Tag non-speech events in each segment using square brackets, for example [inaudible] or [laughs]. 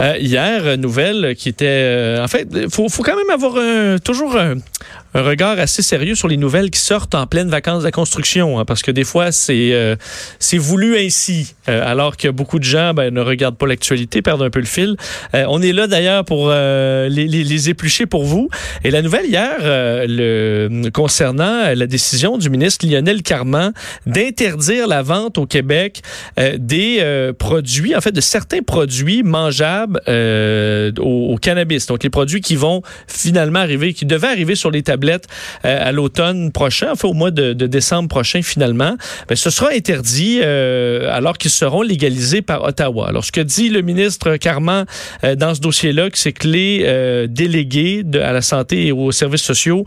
hier, nouvelle qui était... en fait, il faut, quand même avoir un, toujours un, un regard assez sérieux sur les nouvelles qui sortent en pleine vacances de la construction, hein, parce que des fois, c'est euh, c'est voulu ainsi, euh, alors que beaucoup de gens ben, ne regardent pas l'actualité, perdent un peu le fil. Euh, on est là d'ailleurs pour les, les, les, éplucher pour vous. Et la nouvelle hier, le, concernant la décision du ministre Lionel Carman d'interdire la vente au Québec des produits, en fait, de certains produits mangeables au, au, cannabis. Donc, les produits qui vont finalement arriver, qui devaient arriver sur les tablettes euh, à l'automne prochain, enfin au mois de, décembre prochain finalement, ben, ce sera interdit euh, alors qu'ils seront légalisés par Ottawa. Alors ce que dit le ministre Carman euh, dans ce dossier-là, c'est que les délégués à la santé et aux services sociaux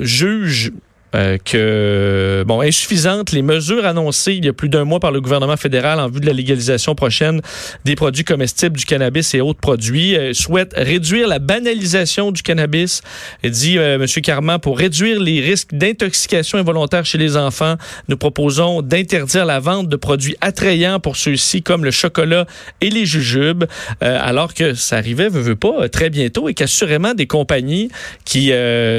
jugent euh, que, bon, insuffisantes les mesures annoncées il y a plus d'un mois par le gouvernement fédéral en vue de la légalisation prochaine des produits comestibles, du cannabis et autres produits, euh, souhaitent réduire la banalisation du cannabis, dit euh, M. Carman, pour réduire les risques d'intoxication involontaire chez les enfants, nous proposons d'interdire la vente de produits attrayants pour ceux-ci, comme le chocolat et les jujubes, alors que ça arrivait, veut, veut pas, très bientôt, et qu'assurément des compagnies qui,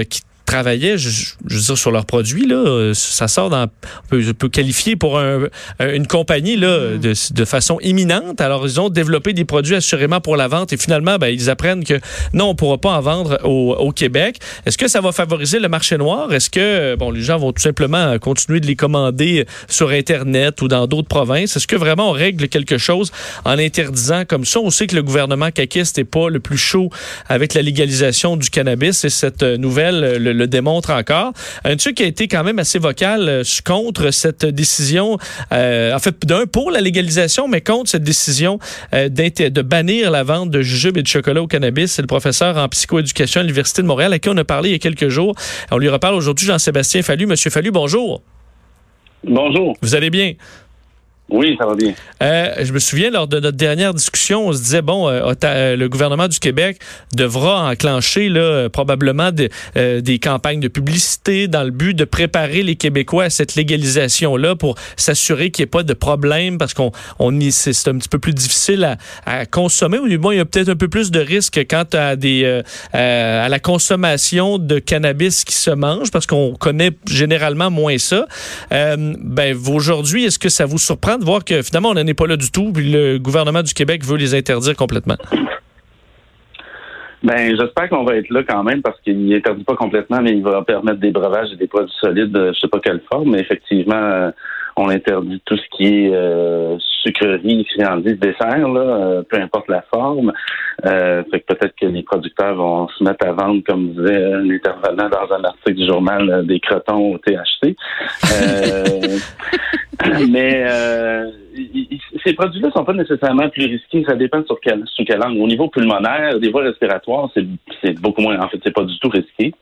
qui travaillaient, je, je, veux dire, sur leurs produits. Là, ça sort dans, on peut, qualifier pour un, une compagnie là, mm. de, de, façon imminente. Alors, ils ont développé des produits assurément pour la vente et finalement, ben, ils apprennent que non, on ne pourra pas en vendre au, au Québec. Est-ce que ça va favoriser le marché noir? Est-ce que bon, les gens vont tout simplement continuer de les commander sur Internet ou dans d'autres provinces? Est-ce que vraiment on règle quelque chose en interdisant comme ça? On sait que le gouvernement caquiste n'est pas le plus chaud avec la légalisation du cannabis et cette nouvelle, le, le démontre encore. Un truc qui a été quand même assez vocal euh, contre cette décision, euh, en fait, d'un pour la légalisation, mais contre cette décision euh, de bannir la vente de jujubes et de chocolat au cannabis. C'est le professeur en psychoéducation à l'Université de Montréal à qui on a parlé il y a quelques jours. On lui reparle aujourd'hui, Jean-Sébastien Fallu. Monsieur Fallu, bonjour. Bonjour. Vous allez bien? Oui, ça va bien. Euh, je me souviens, lors de notre dernière discussion, on se disait, bon, euh, euh, le gouvernement du Québec devra enclencher là, probablement des campagnes de publicité dans le but de préparer les Québécois à cette légalisation-là pour s'assurer qu'il n'y ait pas de problème parce qu'on on c'est un petit peu plus difficile à, consommer. Ou du moins, il y a peut-être un peu plus de risques quant à, des, à la consommation de cannabis qui se mange parce qu'on connaît généralement moins ça. ben, aujourd'hui, est-ce que ça vous surprend de voir que finalement, on n'en est pas là du tout, puis le gouvernement du Québec veut les interdire complètement. Ben, j'espère qu'on va être là quand même parce qu'il n'interdit pas complètement, mais il va permettre des breuvages et des produits solides, je sais pas quelle forme, mais effectivement, euh, on interdit tout ce qui est euh, sucreries, friandises, desserts, là, euh, peu importe la forme. Euh, fait que peut-être que les producteurs vont se mettre à vendre, comme disait un intervenant dans un article du journal, euh, des crotons au THC. [laughs] mais ces produits-là sont pas nécessairement plus risqués. Ça dépend sur quel, sur quel angle. Au niveau pulmonaire, des voies respiratoires, c'est beaucoup moins. En fait, c'est pas du tout risqué.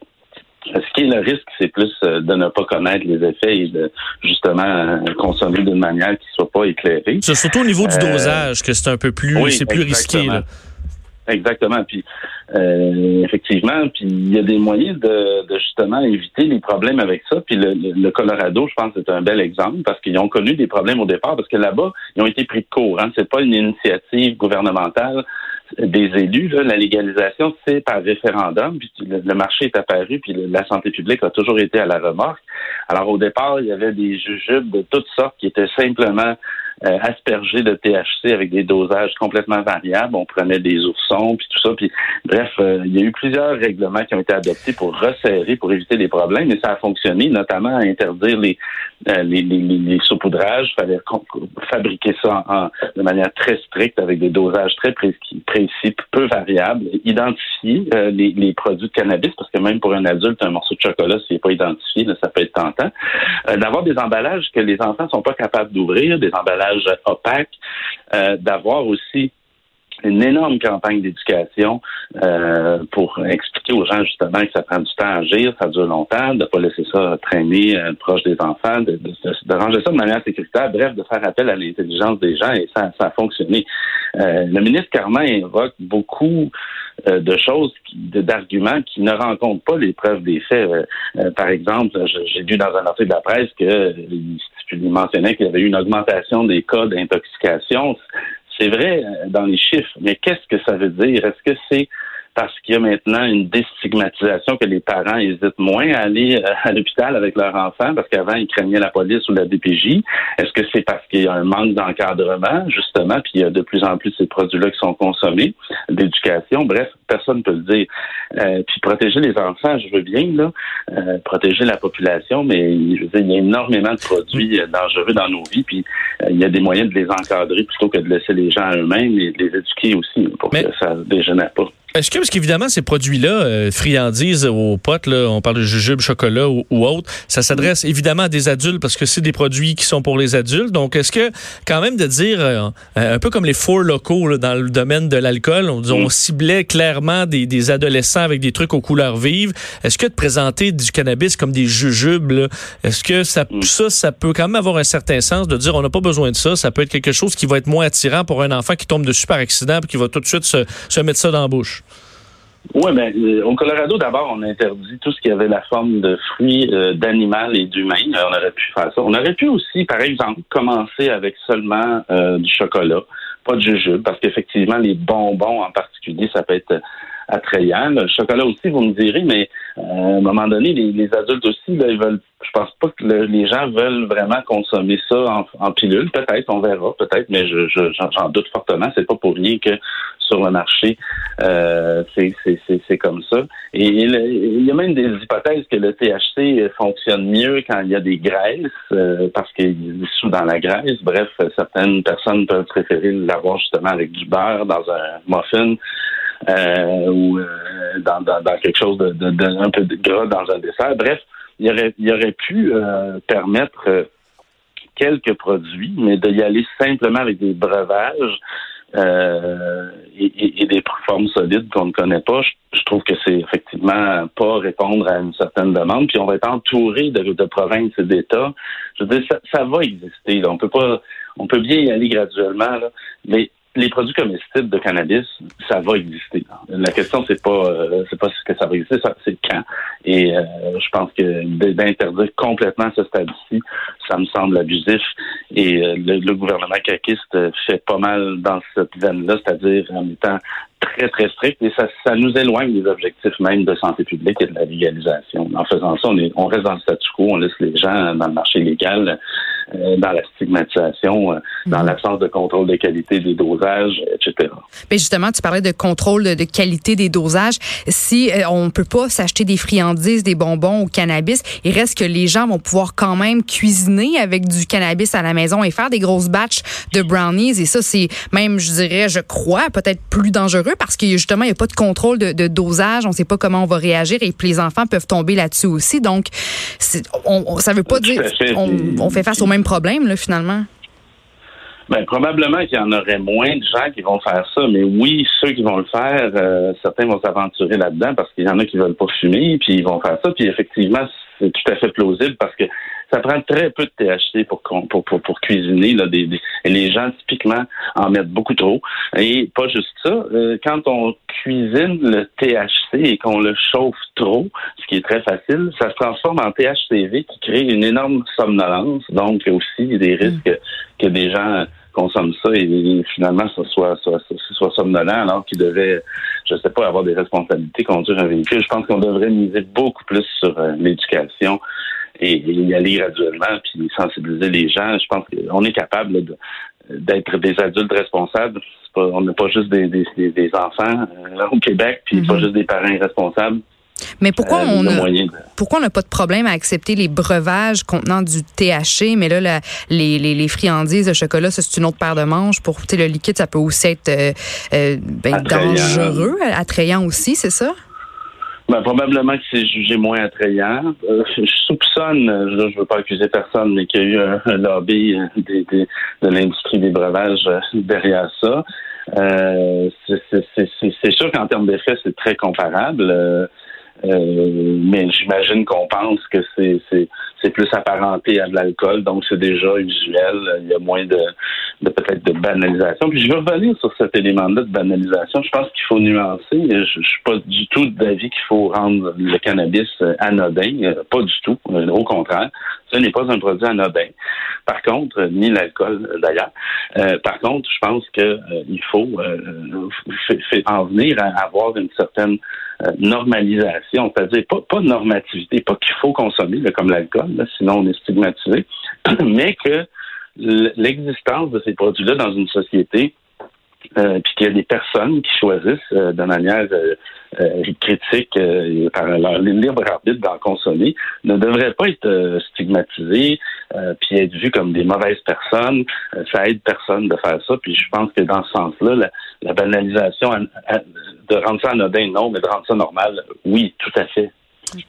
Le risque, c'est plus euh, de ne pas connaître les effets et de justement euh, consommer d'une manière qui soit pas éclairée. C'est surtout au niveau du euh, dosage que c'est un peu plus, c'est plus risqué. Exactement. Puis effectivement, puis il y a des moyens de, justement éviter les problèmes avec ça. Puis le, Colorado, je pense, c'est un bel exemple parce qu'ils ont connu des problèmes au départ parce que là-bas, ils ont été pris de court. Hein. C'est pas une initiative gouvernementale des élus. La légalisation, c'est par référendum, puis le, marché est apparu, puis la santé publique a toujours été à la remorque. Alors au départ, il y avait des jujubes de toutes sortes qui étaient simplement euh, de THC avec des dosages complètement variables. On prenait des oursons, puis tout ça. Puis bref, euh, il y a eu plusieurs règlements qui ont été adoptés pour resserrer, pour éviter des problèmes, et ça a fonctionné, notamment à interdire les euh, les, les, les, saupoudrages. Il fallait fabriquer ça en, de manière très stricte avec des dosages très précis, peu variables. Identifier euh, les, les, produits de cannabis, parce que même pour un adulte, un morceau de chocolat, s'il n'est pas identifié, ça peut être tentant. Euh, d'avoir des emballages que les enfants sont pas capables d'ouvrir, des emballages opaques. d'avoir aussi une énorme campagne d'éducation euh, pour expliquer aux gens justement que ça prend du temps à agir, ça dure longtemps, de ne pas laisser ça traîner euh, proche des enfants, de, ranger ça de manière sécuritaire, bref, de faire appel à l'intelligence des gens et ça, a fonctionné. Euh, le ministre Carman évoque beaucoup de choses, d'arguments qui ne rencontrent pas les preuves des faits. par exemple, j'ai lu dans un article de la presse que il mentionnait qu'il y avait eu une augmentation des cas d'intoxication c'est vrai dans les chiffres, mais qu'est-ce que ça veut dire? Est-ce que c'est parce qu'il y a maintenant une déstigmatisation que les parents hésitent moins à aller euh, à l'hôpital avec leur enfant parce qu'avant ils craignaient la police ou la DPJ. Est-ce que c'est parce qu'il y a un manque d'encadrement justement puis il y a de plus en plus ces produits-là qui sont consommés, d'éducation? Bref, personne ne peut le dire. Euh, puis protéger les enfants, je veux bien là, euh, protéger la population, mais je veux dire, il y a énormément de produits dangereux dans nos vies puis il y a des moyens de les encadrer plutôt que de laisser les gens à eux-mêmes et de les éduquer aussi pour que ça ne dégénère pas. Est-ce que, parce qu'évidemment, ces produits-là, euh, friandises aux potes, là, on parle de jujube, chocolat ou, ou autre, ça s'adresse évidemment à des adultes parce que c'est des produits qui sont pour les adultes. Donc, est-ce que, quand même, de dire, euh, un peu comme les fours locaux dans le domaine de l'alcool, on, on, ciblait clairement des, des, adolescents avec des trucs aux couleurs vives. Est-ce que de présenter du cannabis comme des jujubes, est-ce que ça, mm. ça, ça peut quand même avoir un certain sens de dire on n'a pas besoin de ça, ça peut être quelque chose qui va être moins attirant pour un enfant qui tombe dessus par accident et qui va tout de suite se, se mettre ça dans la bouche? Oui, ben, au Colorado, d'abord, on a interdit tout ce qui avait la forme de fruits, euh, d'animal et d'humain. Euh, on aurait pu faire ça. On aurait pu aussi, par exemple, commencer avec seulement euh, du chocolat, pas de jujube, parce qu'effectivement, les bonbons en particulier, ça peut être attrayant. Le chocolat aussi, vous me direz, mais à un moment donné, les, adultes aussi, là, ils veulent. Je pense pas que les gens veulent vraiment consommer ça en, en pilule. Peut-être, on verra, peut-être, mais je, j'en doute fortement. C'est pas pour rien que sur le marché, euh, c'est comme ça. Et il y a même des hypothèses que le THC fonctionne mieux quand il y a des graisses, euh, parce qu'il est dans la graisse. Bref, certaines personnes peuvent préférer l'avoir justement avec du beurre dans un muffin. Euh, ou euh, dans, dans, dans, quelque chose de, de, de, un peu de gras dans un dessert. Bref, il aurait, il aurait pu euh, permettre quelques produits, mais d'y aller simplement avec des breuvages euh, et, et, des formes solides qu'on ne connaît pas, je, trouve que c'est effectivement pas répondre à une certaine demande. Puis on va être entouré de, de provinces et d'États. Je veux dire, ça, ça va exister. Là. On peut pas, on peut bien y aller graduellement, là, mais les produits comestibles de cannabis, ça va exister. La question, c'est pas euh, c'est pas ce que ça va exister, c'est quand. Et euh, je pense que d'interdire complètement ce stade-ci, ça me semble abusif. Et euh, le, gouvernement caquiste fait pas mal dans cette veine-là, c'est-à-dire en étant très, très strict et ça, ça nous éloigne des objectifs même de santé publique et de la légalisation. En faisant ça, on, est, on reste dans le statu quo, on laisse les gens dans le marché légal, dans la stigmatisation, euh, dans mhm. l'absence de contrôle de qualité des dosages, etc. Mais justement, tu parlais de contrôle de, qualité des dosages. Si euh, on ne peut pas s'acheter des friandises, des bonbons au cannabis, il reste que les gens vont pouvoir quand même cuisiner avec du cannabis à la maison et faire des grosses batches de brownies. Et ça, c'est même, je dirais, je crois, peut-être plus dangereux parce que justement, il n'y a pas de contrôle de, dosage. On ne sait pas comment on va réagir et puis les enfants peuvent tomber là-dessus aussi. Donc, on, ça ne veut pas dire on, on, fait face au même problème, là, finalement? Ben, probablement qu'il y en aurait moins de gens qui vont faire ça, mais oui, ceux qui vont le faire, euh, certains vont s'aventurer là-dedans parce qu'il y en a qui veulent pas fumer, puis ils vont faire ça, puis effectivement, c'est tout à fait plausible parce que ça prend très peu de THC pour, pour, pour, pour cuisiner. Là, des, les gens, typiquement, en mettent beaucoup trop. Et pas juste ça. Euh, quand on cuisine le THC et qu'on le chauffe trop, ce qui est très facile, ça se transforme en THCV qui crée une énorme somnolence. Donc, aussi des risques mm. que des gens consomment ça et, finalement ce soit, soit, soit somnolent alors qu'ils devaient, je sais pas, avoir des responsabilités, conduire un véhicule. Je pense qu'on devrait miser beaucoup plus sur euh, l'éducation et, y aller graduellement, puis sensibiliser les gens. Je pense qu'on est capable d'être des adultes responsables. on n'a pas juste des, des, des enfants euh, au Québec, puis pas mhm. juste des parents irresponsables. Mais pourquoi euh, on a, pourquoi on n'a pas de problème à accepter les breuvages contenant du THC, mais là, les, les, les, friandises de chocolat, ça c'est une autre paire de manches. Pour le liquide, ça peut aussi être euh, ben, dangereux, attrayant aussi, c'est ça? Ben, probablement que c'est jugé moins attrayant. Euh, je soupçonne, je ne veux pas accuser personne, mais qu'il y a eu un, lobby euh, de l'industrie des breuvages euh, derrière ça. Euh, c'est sûr qu'en termes d'effet, c'est très comparable. mais j'imagine qu'on pense que c'est c'est plus apparenté à de l'alcool, donc c'est déjà usuel. Il y a moins de, de peut-être de banalisation. Puis je vais revenir sur cet élément-là de banalisation. Je pense qu'il faut nuancer. Je, je suis pas du tout d'avis qu'il faut rendre le cannabis anodin. Pas du tout. Au contraire, ce n'est pas un produit anodin. Par contre, ni l'alcool d'ailleurs. Euh, par contre, je pense qu'il euh, faut euh, en venir à avoir une certaine normalisation, c'est-à-dire pas, pas normativité, pas qu'il faut consommer comme l'alcool, sinon on est stigmatisé, [clears throat] mais que l'existence de ces produits-là dans une société euh, puis qu'il y a des personnes qui choisissent euh, de manière euh, euh critique par leur libre arbitre d'en consommer ne devraient pas être stigmatisées puis être vues comme des mauvaises personnes. ça aide personne de faire ça. Puis je pense que dans ce sens-là, la, la banalisation de rendre ça anodin, non, mais de rendre ça normal, oui, tout à fait.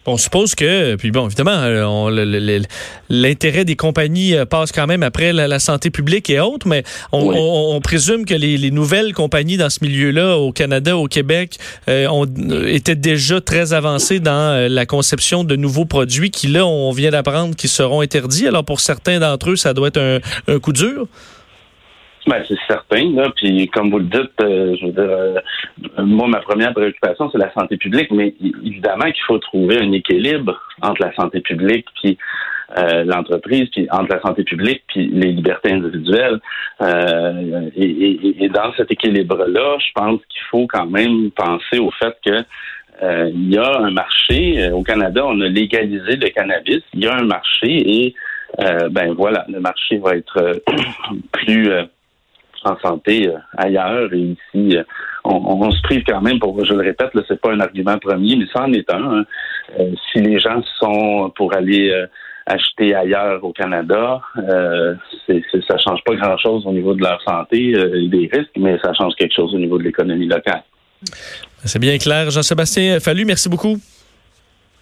On suppose que, puis bon, évidemment, euh, l'intérêt des compagnies euh, passe quand même après la, santé publique et autres, mais on, présume que les, nouvelles compagnies dans ce milieu-là, au Canada, au Québec, euh, ont, étaient déjà très avancées dans la conception de nouveaux produits qui, là, on vient d'apprendre qu'ils seront interdits. Alors, pour certains d'entre eux, ça doit être un coup dur. Ben, c'est certain. Là. Puis comme vous le dites, euh, je veux dire, euh, moi, ma première préoccupation, c'est la santé publique, mais évidemment qu'il faut trouver un équilibre entre la santé publique puis euh, l'entreprise, puis entre la santé publique puis les libertés individuelles. Et, et, dans cet équilibre-là, je pense qu'il faut quand même penser au fait que il y a un marché. Au Canada, on a légalisé le cannabis. Il y a un marché et ben voilà, le marché va être [clears throat] plus en santé euh, ailleurs. Et ici, euh, on, se prive quand même, pour, je le répète, ce n'est pas un argument premier, mais ça en est un. Hein. Euh, si les gens sont pour aller acheter ailleurs au Canada, euh, c'est, ça change pas grand-chose au niveau de leur santé et des risques, mais ça change quelque chose au niveau de l'économie locale. C'est bien clair. Jean-Sébastien Fallu, merci beaucoup.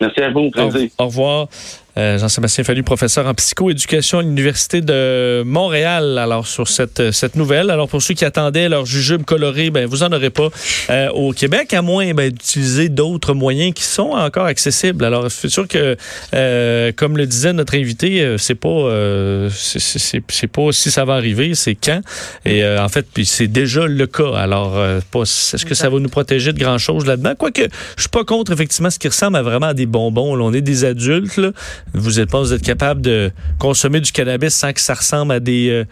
Merci à vous. Au, revoir. Euh, Jean-Sébastien Fallu, professeur en psychoéducation à l'Université de Montréal. Alors, sur cette, cette nouvelle, alors pour ceux qui attendaient leur jujube coloré, ben, vous en aurez pas euh, au Québec, à moins ben, d'utiliser d'autres moyens qui sont encore accessibles. Alors, c'est sûr que, euh, comme le disait notre invité, c'est pas, c'est pas si ça va arriver, c'est quand. Et en fait, c'est déjà le cas. Alors, est-ce que ça va nous protéger de grand-chose là-dedans? Quoique, je suis pas contre, effectivement, ce qui ressemble à vraiment à des bonbons. On est des adultes, là. Vous êtes pas, vous êtes capable de consommer du cannabis sans que ça ressemble à des euh,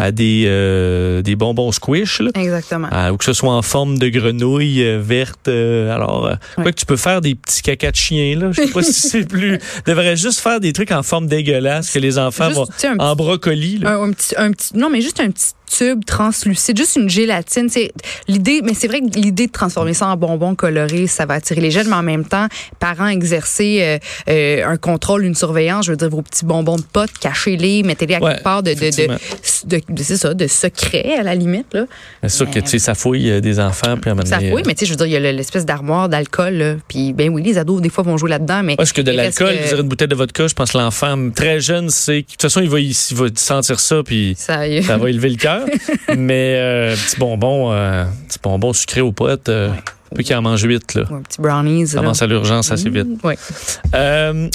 à des, euh, des bonbons squish. Là. Exactement. ou que ce soit en forme de grenouille euh, verte. alors, quoi que tu peux faire des petits cacas de chien. Là. Je sais pas [laughs] si c'est plus... devrait juste faire des trucs en forme dégueulasse que les enfants vont... en brocoli. Là. Un, petit, un petit... Non, mais juste un petit tube translucide, juste une gélatine. C'est l'idée, mais c'est vrai que l'idée de transformer ça en bonbons colorés, ça va attirer les jeunes, mais en même temps, parents exercer euh, euh, un contrôle, une surveillance. Je veux dire, vos petits bonbons de potes, cachez-les, mettez-les à quelque part de, de, de, de c'est ça, de secret à la limite. Là. C'est sûr que tu sais, ça fouille euh, des enfants puis à Ça fouille, mais tu sais, je veux dire, il y a l'espèce d'armoire d'alcool. Puis ben oui, les ados des fois vont jouer là-dedans, mais parce que de l'alcool, que... dire une bouteille de vodka, je pense que l'enfant très jeune, c'est de toute façon, il va, il, va sentir ça puis ça, ça va élever le cœur. [laughs] [laughs] Mais euh, petit bonbon, euh, petit bonbon sucré aux potes. Euh, ouais. Peut qu'il en mange huit, là. un petit brownies. Ça avance à l'urgence assez vite. Oui. Euh,